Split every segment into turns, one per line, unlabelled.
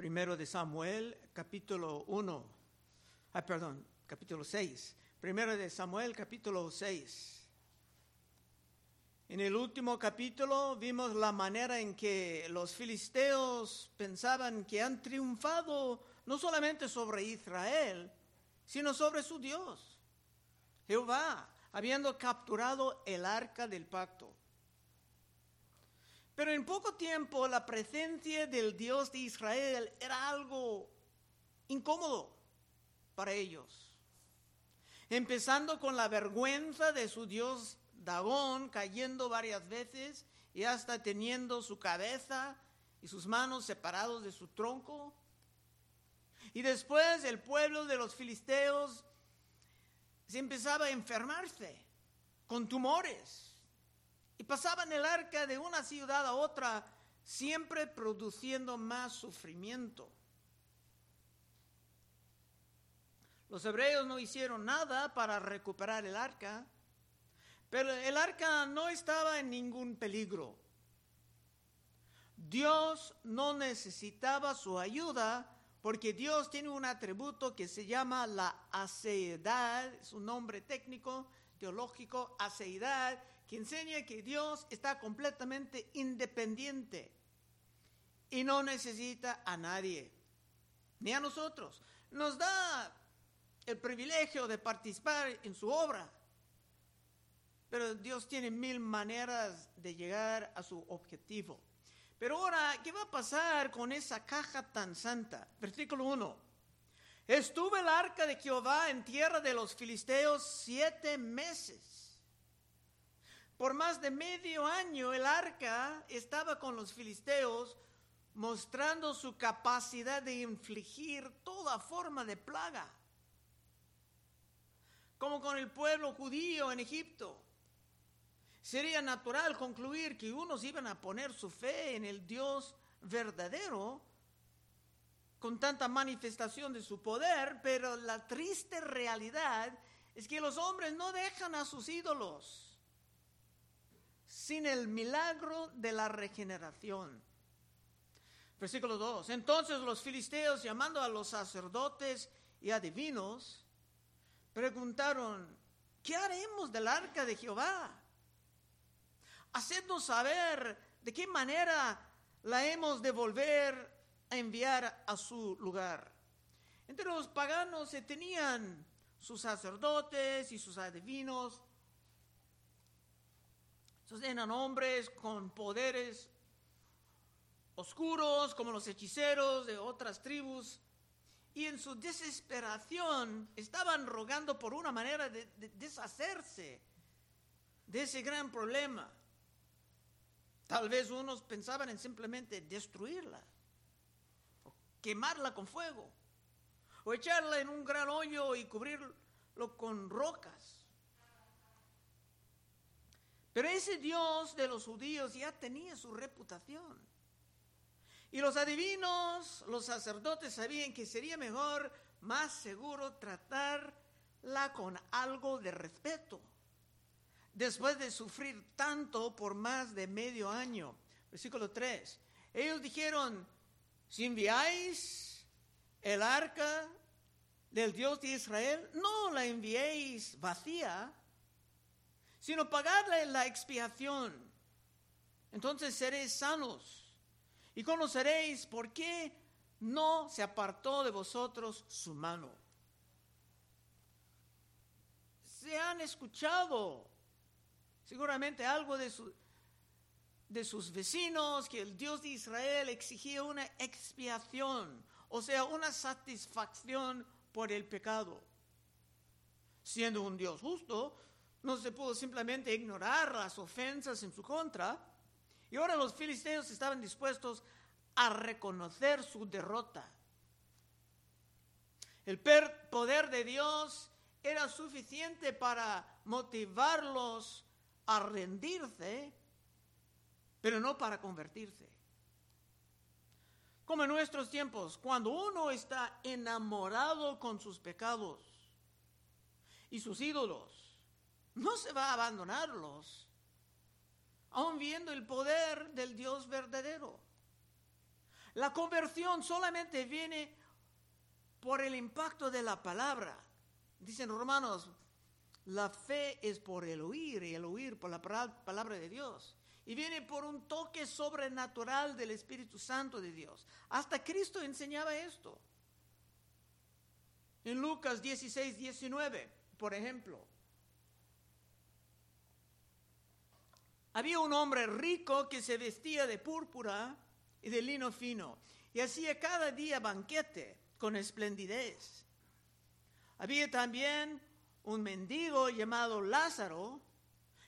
Primero de Samuel, capítulo 1. Ay, perdón, capítulo 6. Primero de Samuel, capítulo 6. En el último capítulo vimos la manera en que los filisteos pensaban que han triunfado no solamente sobre Israel, sino sobre su Dios, Jehová, habiendo capturado el arca del pacto. Pero en poco tiempo la presencia del Dios de Israel era algo incómodo para ellos. Empezando con la vergüenza de su Dios Dagón cayendo varias veces y hasta teniendo su cabeza y sus manos separados de su tronco. Y después el pueblo de los filisteos se empezaba a enfermarse con tumores y pasaban el arca de una ciudad a otra, siempre produciendo más sufrimiento. Los hebreos no hicieron nada para recuperar el arca, pero el arca no estaba en ningún peligro. Dios no necesitaba su ayuda porque Dios tiene un atributo que se llama la aceidad, es un nombre técnico, teológico, aceidad, que enseña que Dios está completamente independiente y no necesita a nadie, ni a nosotros. Nos da el privilegio de participar en su obra, pero Dios tiene mil maneras de llegar a su objetivo. Pero ahora, ¿qué va a pasar con esa caja tan santa? Versículo 1. Estuvo el arca de Jehová en tierra de los filisteos siete meses. Por más de medio año el arca estaba con los filisteos mostrando su capacidad de infligir toda forma de plaga, como con el pueblo judío en Egipto. Sería natural concluir que unos iban a poner su fe en el Dios verdadero con tanta manifestación de su poder, pero la triste realidad es que los hombres no dejan a sus ídolos sin el milagro de la regeneración. Versículo 2. Entonces los filisteos, llamando a los sacerdotes y adivinos, preguntaron, ¿qué haremos del arca de Jehová? Hacednos saber de qué manera la hemos de volver a enviar a su lugar. Entre los paganos se tenían sus sacerdotes y sus adivinos, entonces eran hombres con poderes oscuros, como los hechiceros de otras tribus, y en su desesperación estaban rogando por una manera de, deshacerse de ese gran problema. Tal vez unos pensaban en simplemente destruirla, o quemarla con fuego, o echarla en un gran hoyo y cubrirlo con rocas. Pero ese Dios de los judíos ya tenía su reputación. Y los adivinos, los sacerdotes sabían que sería mejor, más seguro tratarla con algo de respeto. Después de sufrir tanto por más de medio año. Versículo 3. Ellos dijeron, si enviáis el arca del Dios de Israel, no la enviéis vacía, sino pagarle la expiación. Entonces seréis sanos y conoceréis por qué no se apartó de vosotros su mano. Se han escuchado seguramente algo de, de sus vecinos que el Dios de Israel exigía una expiación, o sea, una satisfacción por el pecado. Siendo un Dios justo, no se pudo simplemente ignorar las ofensas en su contra. Y ahora los filisteos estaban dispuestos a reconocer su derrota. El poder de Dios era suficiente para motivarlos a rendirse, pero no para convertirse. Como en nuestros tiempos, cuando uno está enamorado con sus pecados y sus ídolos, no se va a abandonarlos, aun viendo el poder del Dios verdadero. La conversión solamente viene por el impacto de la palabra. Dicen romanos, la fe es por el oír y el oír por la palabra de Dios. Y viene por un toque sobrenatural del Espíritu Santo de Dios. Hasta Cristo enseñaba esto. En Lucas 16, 19, por ejemplo. Había un hombre rico que se vestía de púrpura y de lino fino y hacía cada día banquete con esplendidez. Había también un mendigo llamado Lázaro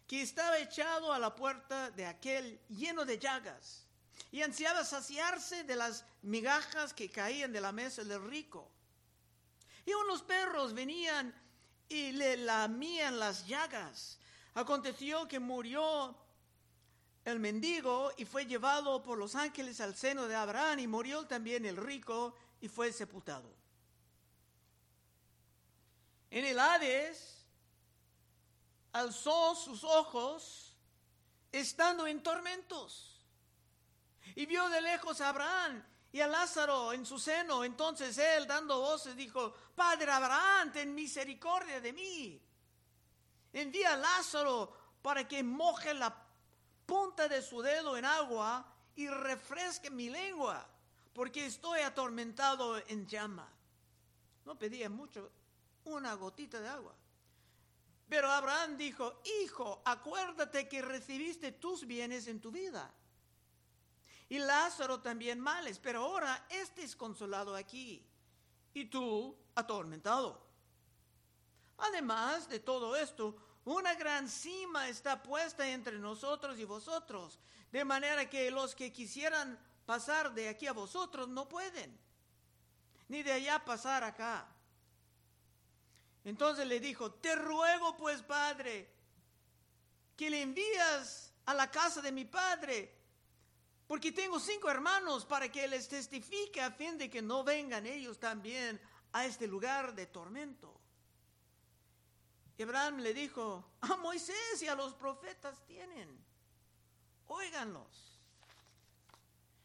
que estaba echado a la puerta de aquel lleno de llagas y ansiaba saciarse de las migajas que caían de la mesa del rico. Y unos perros venían y le lamían las llagas. Aconteció que murió el mendigo y fue llevado por los ángeles al seno de Abraham y murió también el rico y fue sepultado. En el Hades alzó sus ojos estando en tormentos y vio de lejos a Abraham y a Lázaro en su seno. Entonces él, dando voces, dijo, Padre Abraham, ten misericordia de mí. Envía a Lázaro para que moje la punta de su dedo en agua y refresque mi lengua, porque estoy atormentado en llama. No pedía mucho, una gotita de agua. Pero Abraham dijo, hijo, acuérdate que recibiste tus bienes en tu vida. Y Lázaro también males, pero ahora este es consolado aquí y tú atormentado. Además de todo esto, una gran cima está puesta entre nosotros y vosotros, de manera que los que quisieran pasar de aquí a vosotros no pueden, ni de allá pasar acá. Entonces le dijo, te ruego pues, Padre, que le envías a la casa de mi Padre, porque tengo cinco hermanos para que les testifique a fin de que no vengan ellos también a este lugar de tormento. Abraham le dijo, a Moisés y a los profetas tienen, óiganlos.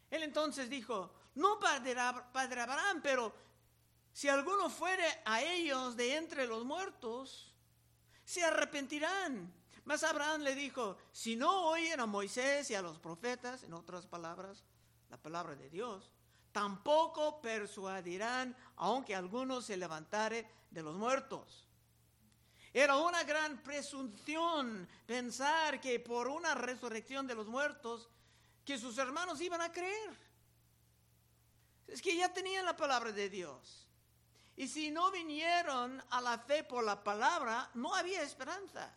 Él entonces dijo, no padre, padre Abraham, pero si alguno fuere a ellos de entre los muertos, se arrepentirán. Mas Abraham le dijo, si no oyen a Moisés y a los profetas, en otras palabras, la palabra de Dios, tampoco persuadirán, aunque alguno se levantare de los muertos. Era una gran presunción pensar que por una resurrección de los muertos, que sus hermanos iban a creer. Es que ya tenían la palabra de Dios. Y si no vinieron a la fe por la palabra, no había esperanza.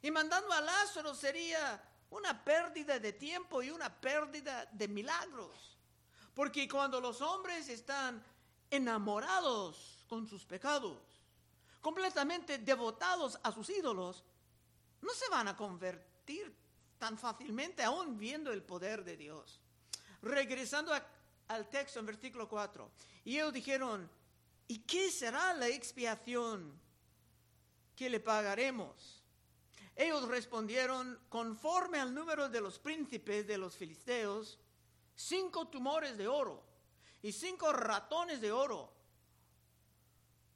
Y mandando a Lázaro sería una pérdida de tiempo y una pérdida de milagros. Porque cuando los hombres están enamorados con sus pecados, completamente devotados a sus ídolos, no se van a convertir tan fácilmente aún viendo el poder de Dios. Regresando al texto en versículo 4, y ellos dijeron, ¿y qué será la expiación que le pagaremos? Ellos respondieron, conforme al número de los príncipes de los filisteos, cinco tumores de oro y cinco ratones de oro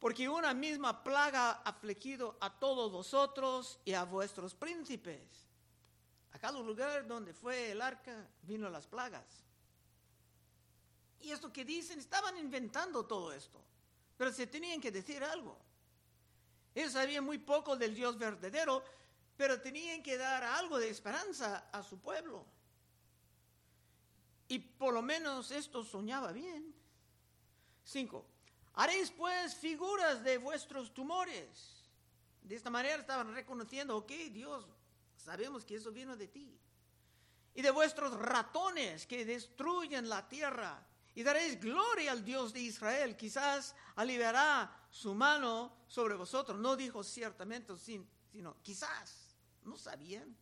porque una misma plaga ha afligido a todos vosotros y a vuestros príncipes. A cada lugar donde fue el arca vino las plagas. Y esto que dicen, estaban inventando todo esto, pero se tenían que decir algo. Ellos sabían muy poco del Dios verdadero, pero tenían que dar algo de esperanza a su pueblo. Y por lo menos esto soñaba bien. Cinco, Haréis pues figuras de vuestros tumores. De esta manera estaban reconociendo, ok, Dios, sabemos que eso vino de ti. Y de vuestros ratones que destruyen la tierra. Y daréis gloria al Dios de Israel. Quizás aliviará su mano sobre vosotros. No dijo ciertamente, sino quizás. No sabían.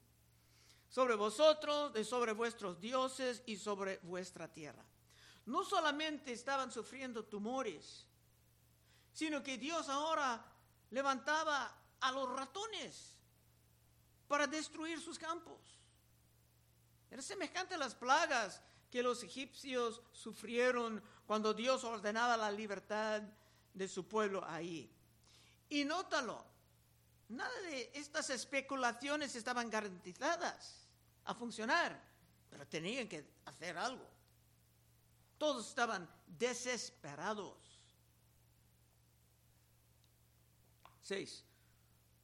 Sobre vosotros, de sobre vuestros dioses y sobre vuestra tierra. No solamente estaban sufriendo tumores, sino que Dios ahora levantaba a los ratones para destruir sus campos. Era semejante a las plagas que los egipcios sufrieron cuando Dios ordenaba la libertad de su pueblo ahí. Y nótalo, nada de estas especulaciones estaban garantizadas a funcionar, pero tenían que hacer algo. Todos estaban desesperados.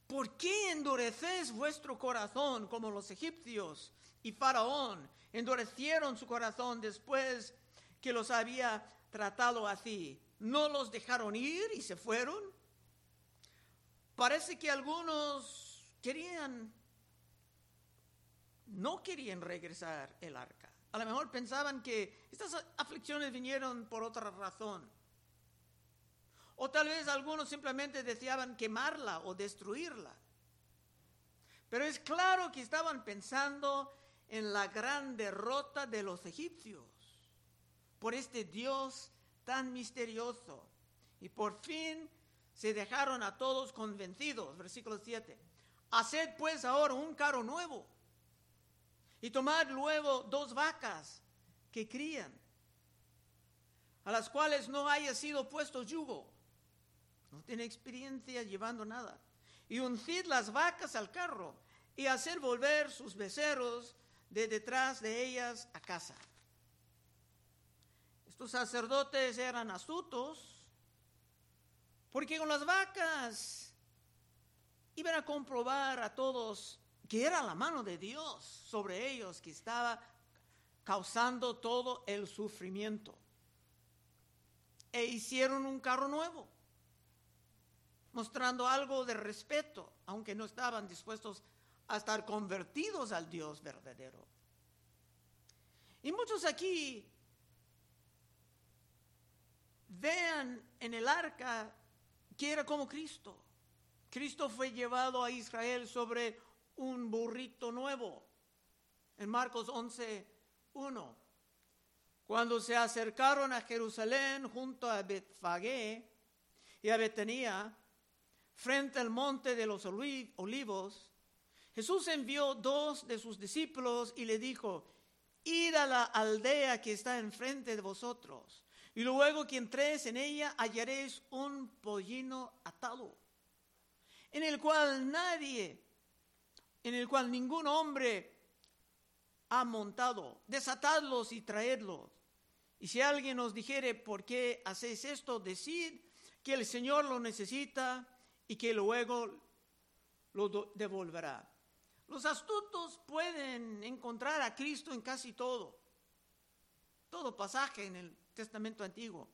¿Por qué endurecéis vuestro corazón como los egipcios y Faraón endurecieron su corazón después que los había tratado así? ¿No los dejaron ir y se fueron? Parece que algunos querían, no querían regresar el arca. A lo mejor pensaban que estas aflicciones vinieron por otra razón. O tal vez algunos simplemente deseaban quemarla o destruirla. Pero es claro que estaban pensando en la gran derrota de los egipcios por este Dios tan misterioso. Y por fin se dejaron a todos convencidos. Versículo 7. Haced pues ahora un carro nuevo y tomad luego dos vacas que crían, a las cuales no haya sido puesto yugo no tiene experiencia llevando nada. Y uncid las vacas al carro y hacer volver sus becerros de detrás de ellas a casa. Estos sacerdotes eran astutos porque con las vacas iban a comprobar a todos que era la mano de Dios sobre ellos que estaba causando todo el sufrimiento. E hicieron un carro nuevo mostrando algo de respeto, aunque no estaban dispuestos a estar convertidos al Dios verdadero. Y muchos aquí vean en el arca que era como Cristo. Cristo fue llevado a Israel sobre un burrito nuevo. En Marcos 11, 1. Cuando se acercaron a Jerusalén junto a Betfagé y a Betania, frente al monte de los olivos, Jesús envió dos de sus discípulos y le dijo, id a la aldea que está enfrente de vosotros, y luego que entréis en ella hallaréis un pollino atado, en el cual nadie, en el cual ningún hombre ha montado. Desatadlos y traedlos. Y si alguien os dijere, ¿por qué hacéis esto? Decid que el Señor lo necesita y que luego lo devolverá. Los astutos pueden encontrar a Cristo en casi todo, todo pasaje en el Testamento Antiguo.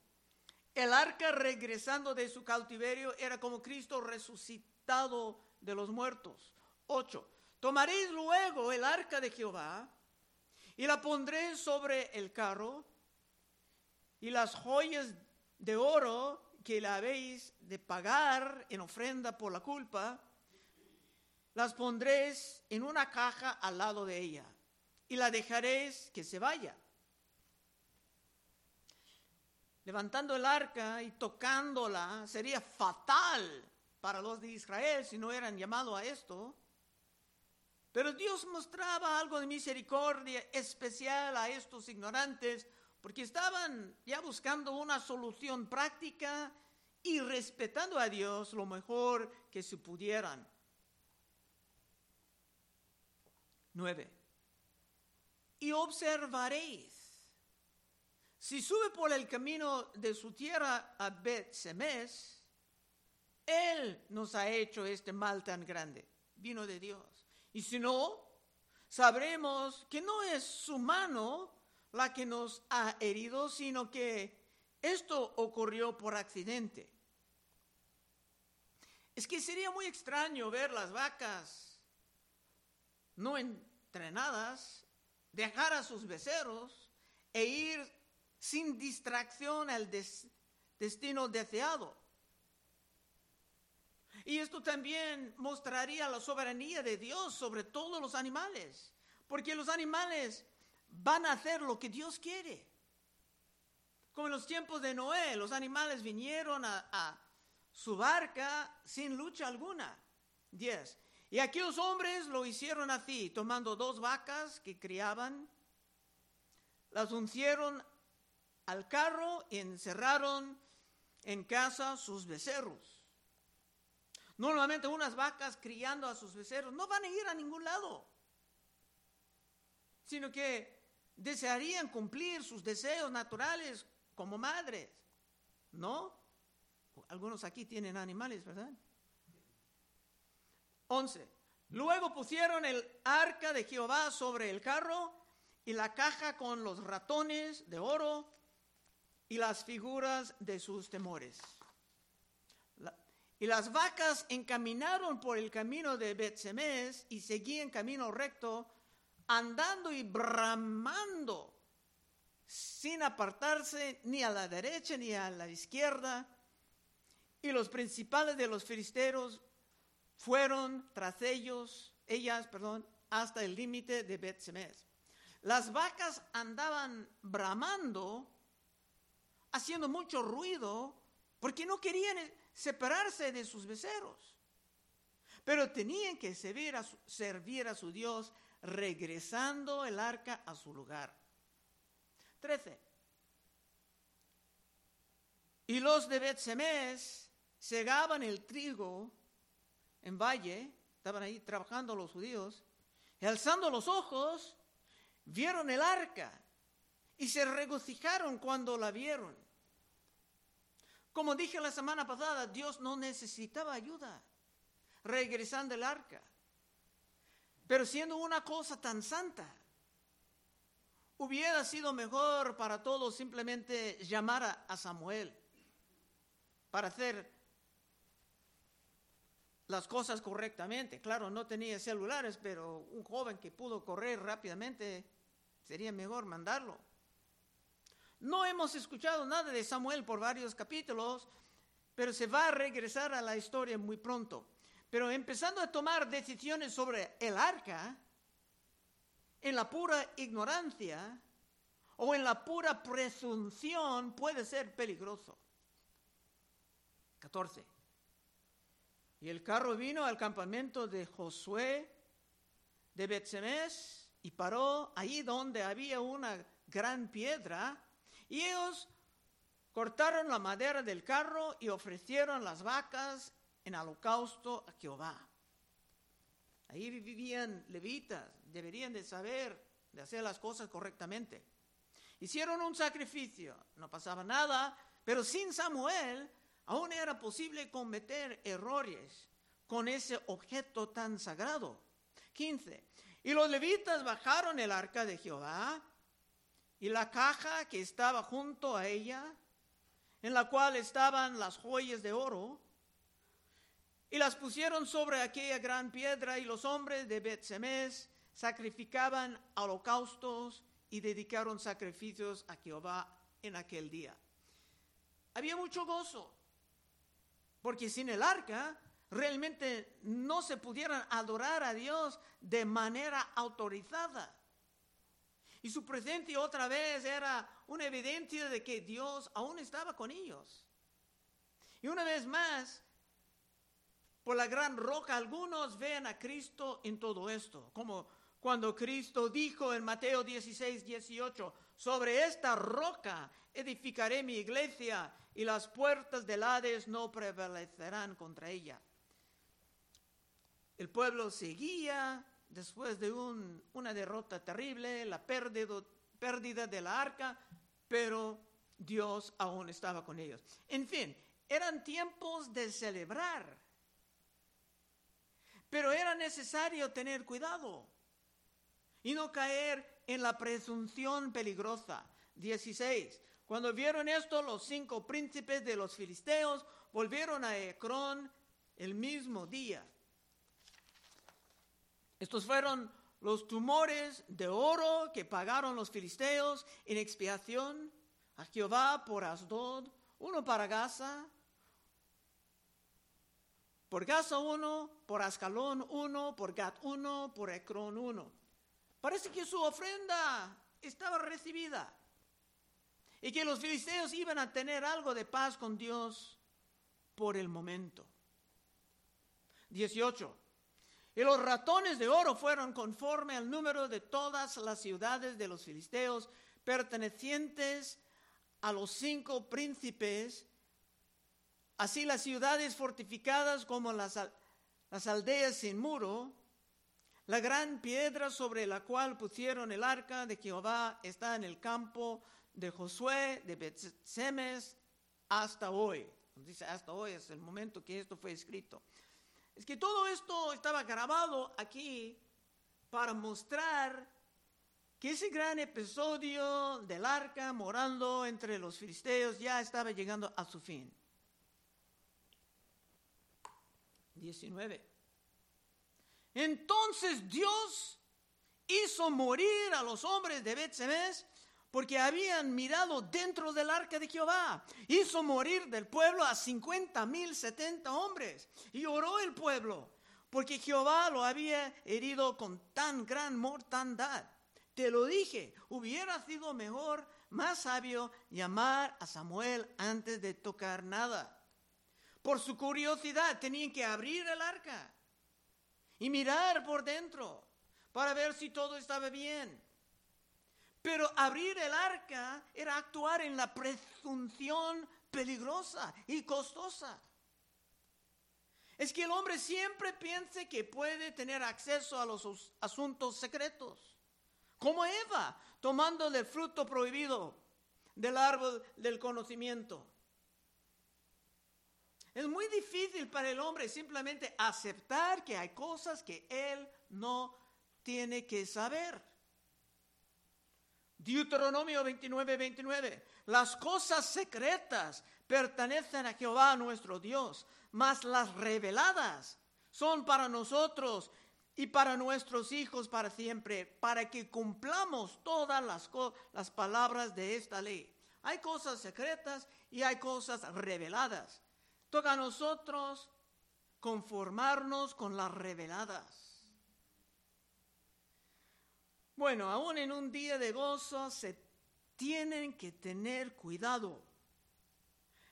El arca regresando de su cautiverio era como Cristo resucitado de los muertos. 8. Tomaréis luego el arca de Jehová y la pondré sobre el carro y las joyas de oro que la habéis de pagar en ofrenda por la culpa, las pondréis en una caja al lado de ella y la dejaréis que se vaya. Levantando el arca y tocándola sería fatal para los de Israel si no eran llamados a esto. Pero Dios mostraba algo de misericordia especial a estos ignorantes porque estaban ya buscando una solución práctica y respetando a Dios lo mejor que se pudieran. Nueve. Y observaréis, si sube por el camino de su tierra a Bet Semes, Él nos ha hecho este mal tan grande, vino de Dios. Y si no, sabremos que no es su mano la que nos ha herido, sino que esto ocurrió por accidente. Es que sería muy extraño ver las vacas no entrenadas, dejar a sus becerros e ir sin distracción al destino deseado. Y esto también mostraría la soberanía de Dios sobre todos los animales, porque los animales van a hacer lo que Dios quiere. Como en los tiempos de Noé, los animales vinieron a, su barca sin lucha alguna. 10. Y aquellos hombres lo hicieron así, tomando dos vacas que criaban, las uncieron al carro y encerraron en casa sus becerros. Normalmente unas vacas criando a sus becerros no van a ir a ningún lado, sino que desearían cumplir sus deseos naturales como madres, ¿no? Algunos aquí tienen animales, ¿verdad? 11. Luego pusieron el arca de Jehová sobre el carro y la caja con los ratones de oro y las figuras de sus temores. y las vacas encaminaron por el camino de Betsemes y seguían camino recto, andando y bramando, sin apartarse ni a la derecha ni a la izquierda. Y los principales de los filisteos fueron tras ellos, ellas, perdón, hasta el límite de Betsemes. Las vacas andaban bramando, haciendo mucho ruido, porque no querían separarse de sus becerros. Pero tenían que servir a servir a su Dios regresando el arca a su lugar. 13. Y los de Betsemes segaban el trigo en valle, estaban ahí trabajando los judíos, y alzando los ojos, vieron el arca y se regocijaron cuando la vieron. Como dije la semana pasada, Dios no necesitaba ayuda regresando el arca. Pero siendo una cosa tan santa, hubiera sido mejor para todos simplemente llamar a, Samuel para hacer las cosas correctamente. Claro, no tenía celulares, pero un joven que pudo correr rápidamente sería mejor mandarlo. No hemos escuchado nada de Samuel por varios capítulos, pero se va a regresar a la historia muy pronto. Pero empezando a tomar decisiones sobre el arca, en la pura ignorancia o en la pura presunción puede ser peligroso. 14. Y el carro vino al campamento de Josué de Betsemes y paró allí donde había una gran piedra y ellos cortaron la madera del carro y ofrecieron las vacas en holocausto a Jehová. Ahí vivían levitas, deberían de saber de hacer las cosas correctamente. Hicieron un sacrificio, no pasaba nada, pero sin Samuel aún era posible cometer errores con ese objeto tan sagrado. 15. Y los levitas bajaron el arca de Jehová y la caja que estaba junto a ella, en la cual estaban las joyas de oro, y las pusieron sobre aquella gran piedra, y los hombres de Betsemes sacrificaban holocaustos y dedicaron sacrificios a Jehová en aquel día. Había mucho gozo, porque sin el arca realmente no se pudieran adorar a Dios de manera autorizada. Y su presencia otra vez era una evidencia de que Dios aún estaba con ellos. Y una vez más, por la gran roca, algunos ven a Cristo en todo esto, como cuando Cristo dijo en Mateo 16, 18, sobre esta roca edificaré mi iglesia y las puertas del Hades no prevalecerán contra ella. El pueblo seguía después de una derrota terrible, la pérdida, pérdida de la arca, pero Dios aún estaba con ellos. En fin, eran tiempos de celebrar, pero era necesario tener cuidado y no caer en la presunción peligrosa. 16. Cuando vieron esto, los cinco príncipes de los filisteos volvieron a Ecrón el mismo día estos fueron los tumores de oro que pagaron los filisteos en expiación a Jehová por Asdod, uno para Gaza, por Gaza uno, por Ascalón uno, por Gat uno, por Ecrón uno. Parece que su ofrenda estaba recibida y que los filisteos iban a tener algo de paz con Dios por el momento. 18. Y los ratones de oro fueron conforme al número de todas las ciudades de los filisteos, pertenecientes a los cinco príncipes, así las ciudades fortificadas como las, las aldeas sin muro, la gran piedra sobre la cual pusieron el arca de Jehová está en el campo de Josué, de Bet-Semes, hasta hoy. Dice hasta hoy es el momento que esto fue escrito. Es que todo esto estaba grabado aquí para mostrar que ese gran episodio del arca morando entre los filisteos ya estaba llegando a su fin. 19. Entonces Dios hizo morir a los hombres de Bet-Semes porque habían mirado dentro del arca de Jehová. Hizo morir del pueblo a cincuenta mil setenta hombres. Y oró el pueblo, porque Jehová lo había herido con tan gran mortandad. Te lo dije, hubiera sido mejor, más sabio, llamar a Samuel antes de tocar nada. Por su curiosidad tenían que abrir el arca y mirar por dentro para ver si todo estaba bien. Pero abrir el arca era actuar en la presunción peligrosa y costosa. Es que el hombre siempre piensa que puede tener acceso a los asuntos secretos, como Eva, tomando el fruto prohibido del árbol del conocimiento. Es muy difícil para el hombre simplemente aceptar que hay cosas que él no tiene que saber. Deuteronomio 29, 29. Las cosas secretas pertenecen a Jehová nuestro Dios, mas las reveladas son para nosotros y para nuestros hijos para siempre, para que cumplamos todas las, las palabras de esta ley. Hay cosas secretas y hay cosas reveladas. Toca a nosotros conformarnos con las reveladas. Bueno, aún en un día de gozo se tienen que tener cuidado.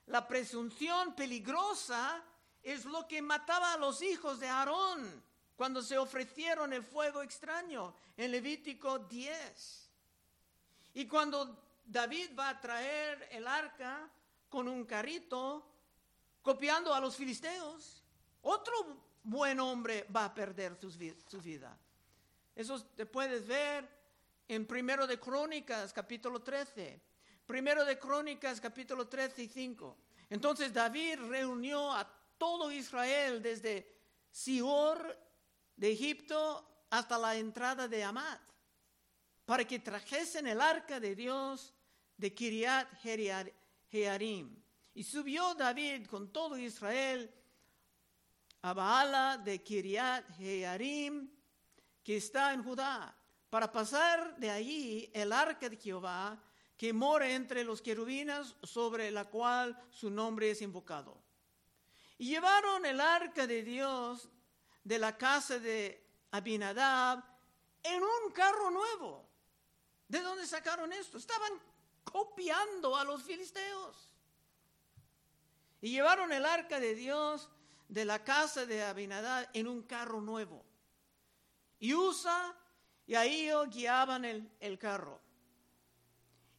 La presunción peligrosa es lo que mataba a los hijos de Aarón cuando se ofrecieron el fuego extraño en Levítico 10. Y cuando David va a traer el arca con un carrito, copiando a los filisteos, otro buen hombre va a perder su, vida. Eso te puedes ver en Primero de Crónicas, capítulo 13. Primero de Crónicas, capítulo 13 y 5. Entonces David reunió a todo Israel desde Sior de Egipto hasta la entrada de Amad, para que trajesen el arca de Dios de Kiriat Jearim. Y subió David con todo Israel a Baala de Kiriat Jearim que está en Judá, para pasar de allí el arca de Jehová que mora entre los querubinas sobre la cual su nombre es invocado. Y llevaron el arca de Dios de la casa de Abinadab en un carro nuevo. ¿De dónde sacaron esto? Estaban copiando a los filisteos. Y llevaron el arca de Dios de la casa de Abinadab en un carro nuevo y Usa y ahí guiaban el, carro.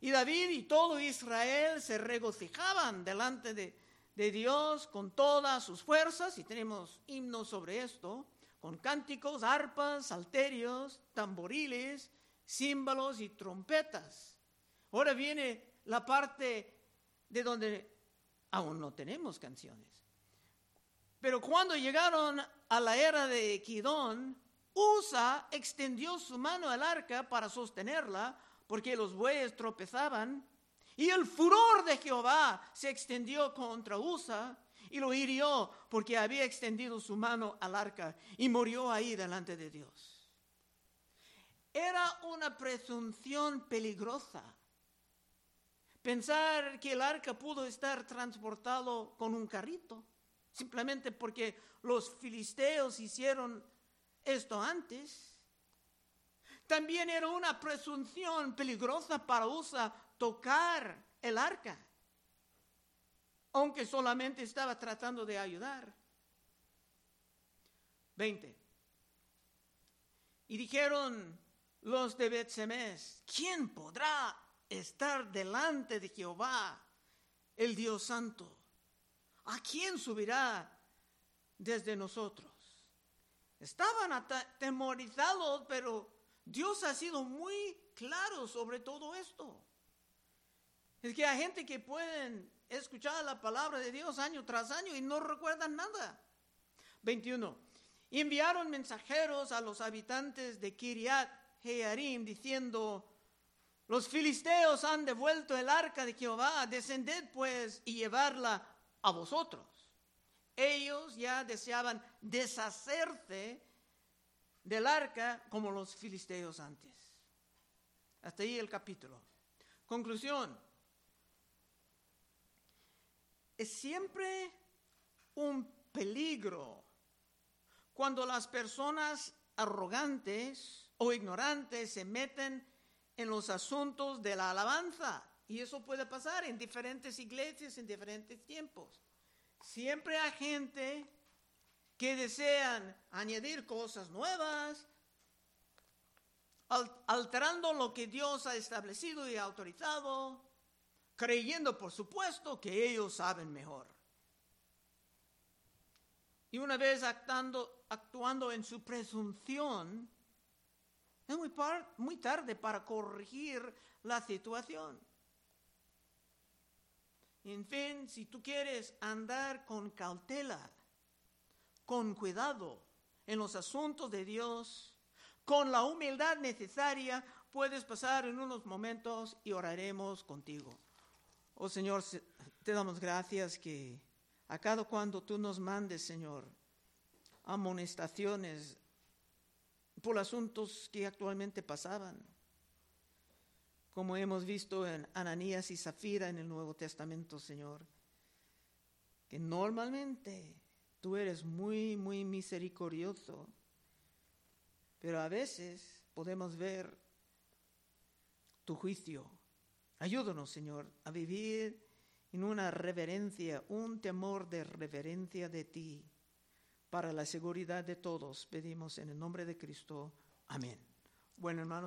Y David y todo Israel se regocijaban delante de, de, Dios con todas sus fuerzas, y tenemos himnos sobre esto, con cánticos, arpas, salterios, tamboriles, címbalos y trompetas. Ahora viene la parte de donde aún no tenemos canciones. Pero cuando llegaron a la era de Kidón, Usa extendió su mano al arca para sostenerla, porque los bueyes tropezaban, y el furor de Jehová se extendió contra Usa y lo hirió porque había extendido su mano al arca y murió ahí delante de Dios. Era una presunción peligrosa. Pensar que el arca pudo estar transportado con un carrito, simplemente porque los filisteos hicieron esto antes. También era una presunción peligrosa para Usa tocar el arca, aunque solamente estaba tratando de ayudar. 20. Y dijeron los de Betsemes, ¿quién podrá estar delante de Jehová, el Dios Santo? ¿A quién subirá desde nosotros? Estaban atemorizados, pero Dios ha sido muy claro sobre todo esto. Es que hay gente que pueden escuchar la palabra de Dios año tras año y no recuerdan nada. 21. Enviaron mensajeros a los habitantes de Kiriat Jearim diciendo, los filisteos han devuelto el arca de Jehová, descended pues y llevarla a vosotros. Ellos ya deseaban deshacerse del arca como los filisteos antes. Hasta ahí el capítulo. Conclusión es siempre un peligro cuando las personas arrogantes o ignorantes se meten en los asuntos de la alabanza. Y eso puede pasar en diferentes iglesias, en diferentes tiempos. Siempre hay gente que desean añadir cosas nuevas, alterando lo que Dios ha establecido y autorizado, creyendo, por supuesto, que ellos saben mejor. Y una vez actuando, actuando en su presunción, es muy, muy tarde para corregir la situación. En fin, si tú quieres andar con cautela, con cuidado en los asuntos de Dios, con la humildad necesaria, puedes pasar en unos momentos y oraremos contigo. Oh Señor, te damos gracias que a cada cuando tú nos mandes, Señor, amonestaciones por asuntos que actualmente pasaban, como hemos visto en Ananías y Zafira en el Nuevo Testamento, Señor, que normalmente tú eres muy, muy misericordioso, pero a veces podemos ver tu juicio Ayúdanos, Señor, a vivir en una reverencia, un temor de reverencia de ti. Para la seguridad de todos, pedimos en el nombre de Cristo. Amén. Bueno, hermanos.